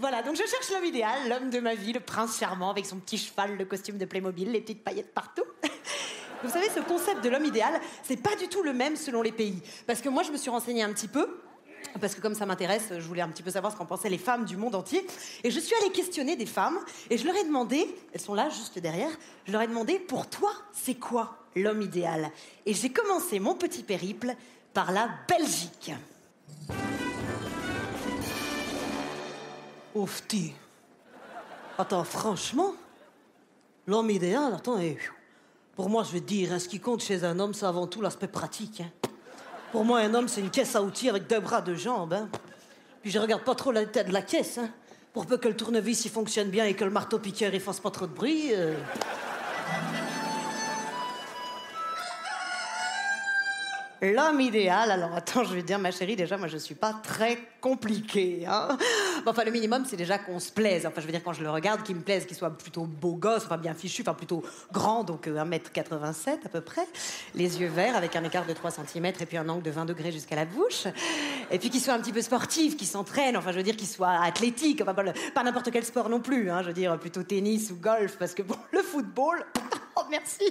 Voilà, donc je cherche l'homme idéal, l'homme de ma vie, le prince charmant avec son petit cheval, le costume de Playmobil, les petites paillettes partout. Vous savez, ce concept de l'homme idéal, c'est pas du tout le même selon les pays. Parce que moi, je me suis renseignée un petit peu. Parce que comme ça m'intéresse, je voulais un petit peu savoir ce qu'en pensaient les femmes du monde entier. Et je suis allée questionner des femmes et je leur ai demandé, elles sont là juste derrière, je leur ai demandé, pour toi, c'est quoi l'homme idéal? Et j'ai commencé mon petit périple par la Belgique. Oufti. Attends, franchement, l'homme idéal, attends, et, pour moi, je veux dire, hein, ce qui compte chez un homme, c'est avant tout l'aspect pratique. hein. Pour moi, un homme, c'est une caisse à outils avec deux bras, deux jambes. hein. Puis je regarde pas trop la tête de la caisse. hein. Pour peu que le tournevis il fonctionne bien et que le marteau-piqueur il fasse pas trop de bruit. euh. L'homme idéal, alors attends, je vais te dire, ma chérie, déjà, moi, je suis pas très compliquée. Bon, enfin, le minimum, c'est déjà qu'on se plaise. Enfin, je veux dire, quand je le regarde, qu'il me plaise, qu'il soit plutôt beau gosse, enfin, bien fichu, enfin, plutôt grand, donc euh, 1m87 à peu près. Les yeux verts, avec un écart de 3 cm et puis un angle de 20 degrés jusqu'à la bouche. Et puis qu'il soit un petit peu sportif, qu'il s'entraîne, enfin, je veux dire, qu'il soit athlétique, enfin, pas, n'importe quel sport non plus, hein, je veux dire, plutôt tennis ou golf, parce que bon, le football, oh merci,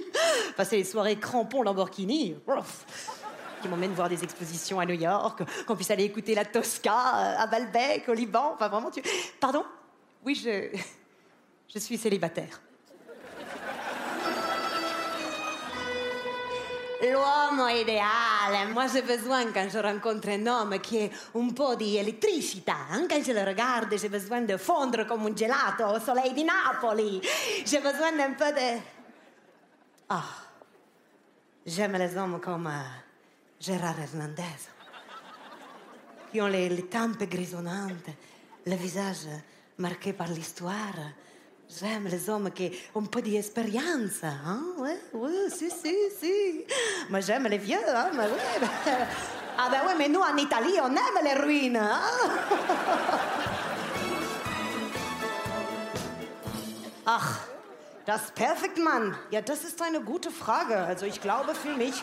passer les soirées crampons Lamborghini, ouf qui m'emmène voir des expositions à New York, qu'on puisse aller écouter la Tosca euh, à Balbec, au Liban. Enfin, vraiment, tu. Pardon? Oui, je. Je suis célibataire. L'uomo idéal. Moi, j'ai besoin, quand je rencontre un homme qui est un elettricità, hein, quand je le regarde, j'ai besoin de fondre comme un gelato au soleil di Napoli. J'ai besoin d'un peu de. Ah. J'aime les hommes comme euh, Gérard Hernandez, qui ont les, les tempes grisonnantes, le visage marqué par l'histoire. J'aime les hommes qui ont un peu d'expérience. Hein? Oui, oui, si, si, si. Moi, j'aime les vieux. Hein? Mais oui. Ah ben oui, mais nous, en Italie, on aime les ruines. Hein? Ach, das Perfect Mann. Ja, das ist eine gute Frage. Also ich glaube für mich,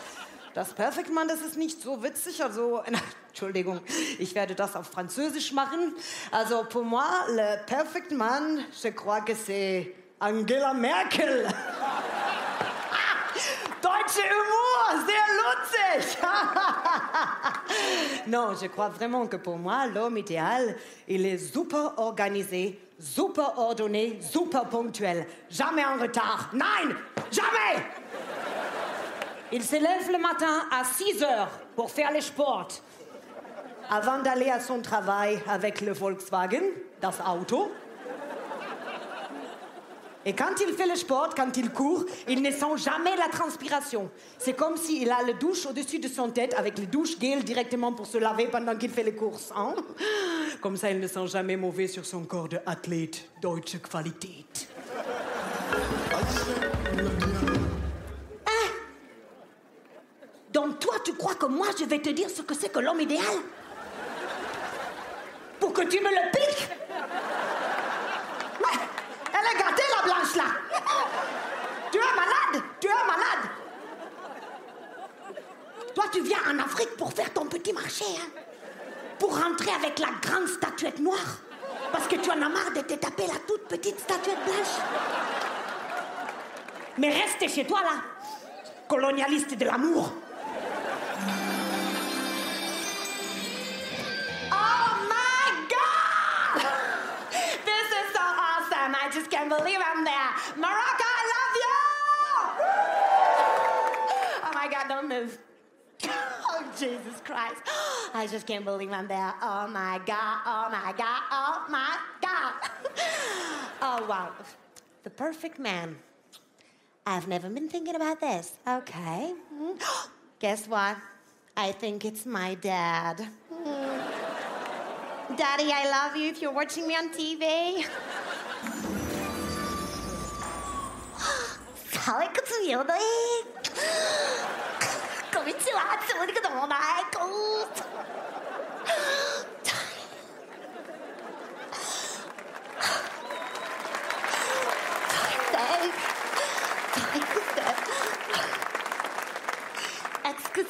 das Perfect Mann, das ist nicht so witzig. Also, Entschuldigung, ich werde das auf Französisch machen. Also pour moi, le Perfect Man, je crois que c'est Angela Merkel. Deutsche Humour, sehr lustig. non, je crois vraiment que pour moi, l'homme idéal, il est super organisé, super ordonné, super ponctuel. Jamais en retard. Nein, jamais. Il se lève le matin à 6 heures pour faire le sport. Avant d'aller à son travail avec le Volkswagen, das Auto. Et quand il fait le sport, quand il court, il ne sent jamais la transpiration. C'est comme s'il a le douche au-dessus de son tête avec le douche gel directement pour se laver pendant qu'il fait les courses. hein. Comme ça, il ne sent jamais mauvais sur son corps de athlète deutsche Qualität. Donc toi, tu crois que moi, je vais te dire ce que c'est que l'homme idéal? Pour que tu me le piques? Elle est gâtée, la blanche, là. Tu es malade Tu es malade. Toi, tu viens en Afrique pour faire ton petit marché, hein. Pour rentrer avec la grande statuette noire. Parce que tu en as marre de te taper la toute petite statuette blanche. Mais reste chez toi, là. Colonialiste de l'amour Oh my God! this is so awesome. I just can't believe I'm there. Morocco, I love you! oh my God, don't move. oh, Jesus Christ. I just can't believe I'm there. Oh my God, oh my God, oh my God. oh, wow. The perfect man. I've never been thinking about this. Okay. Oh, Guess what? I think it's my dad. Daddy, I love you if you're watching me on TV.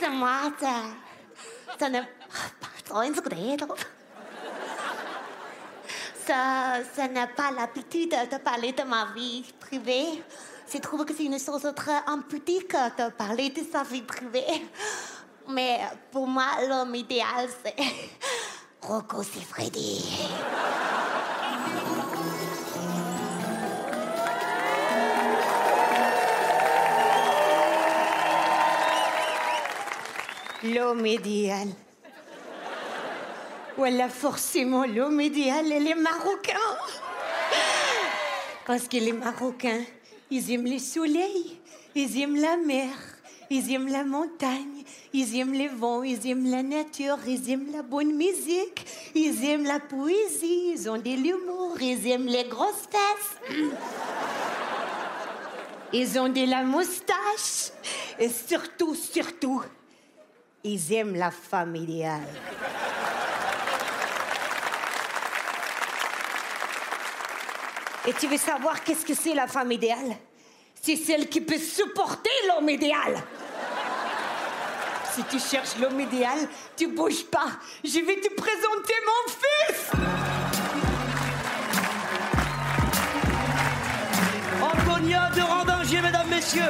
Excusez-moi, ça, ça n'est pas ça, ça n'a pas l'habitude de parler de ma vie privée. Je trouve que c'est une chose très impudique de parler de sa vie privée. Mais pour moi, l'homme idéal, c'est Rocco Siffredi. L'homme idéal. Voilà forcément l'homme idéal et les Marocains. Parce que les Marocains, ils aiment le soleil, ils aiment la mer, ils aiment la montagne, ils aiment les vents, ils aiment la nature, ils aiment la bonne musique, ils aiment la poésie, ils ont de l'humour, ils aiment les grosses fesses. Ils ont de la moustache. Et surtout, surtout, ils aiment la femme idéale. Et tu veux savoir qu'est-ce que c'est la femme idéale? C'est celle qui peut supporter l'homme idéal. Si tu cherches l'homme idéal, tu bouges pas. Je vais te présenter mon fils. Antonia de Randanger, mesdames, messieurs.